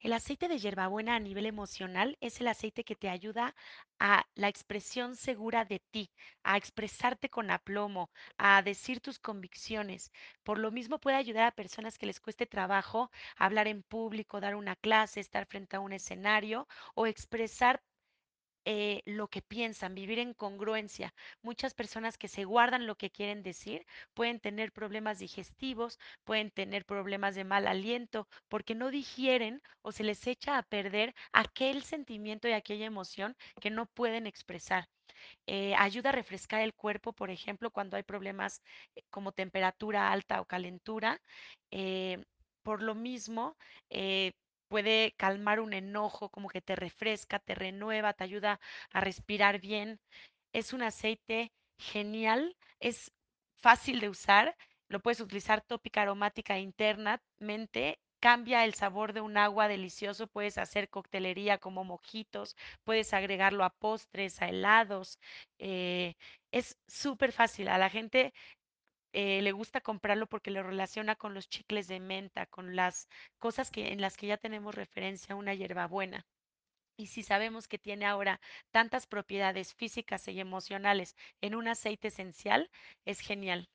El aceite de hierbabuena a nivel emocional es el aceite que te ayuda a la expresión segura de ti, a expresarte con aplomo, a decir tus convicciones. Por lo mismo puede ayudar a personas que les cueste trabajo hablar en público, dar una clase, estar frente a un escenario o expresar eh, lo que piensan, vivir en congruencia. Muchas personas que se guardan lo que quieren decir pueden tener problemas digestivos, pueden tener problemas de mal aliento, porque no digieren o se les echa a perder aquel sentimiento y aquella emoción que no pueden expresar. Eh, ayuda a refrescar el cuerpo, por ejemplo, cuando hay problemas eh, como temperatura alta o calentura. Por lo mismo, puede calmar un enojo, como que te refresca, te renueva, te ayuda a respirar bien. Es un aceite genial, es fácil de usar, lo puedes utilizar tópica, aromática internamente. Cambia el sabor de un agua delicioso, puedes hacer coctelería como mojitos, puedes agregarlo a postres, a helados. eh, es súper fácil. A la gente eh, le gusta comprarlo porque lo relaciona con los chicles de menta, con las cosas que, en las que ya tenemos referencia una hierbabuena. Y si sabemos que tiene ahora tantas propiedades físicas y emocionales en un aceite esencial, es genial.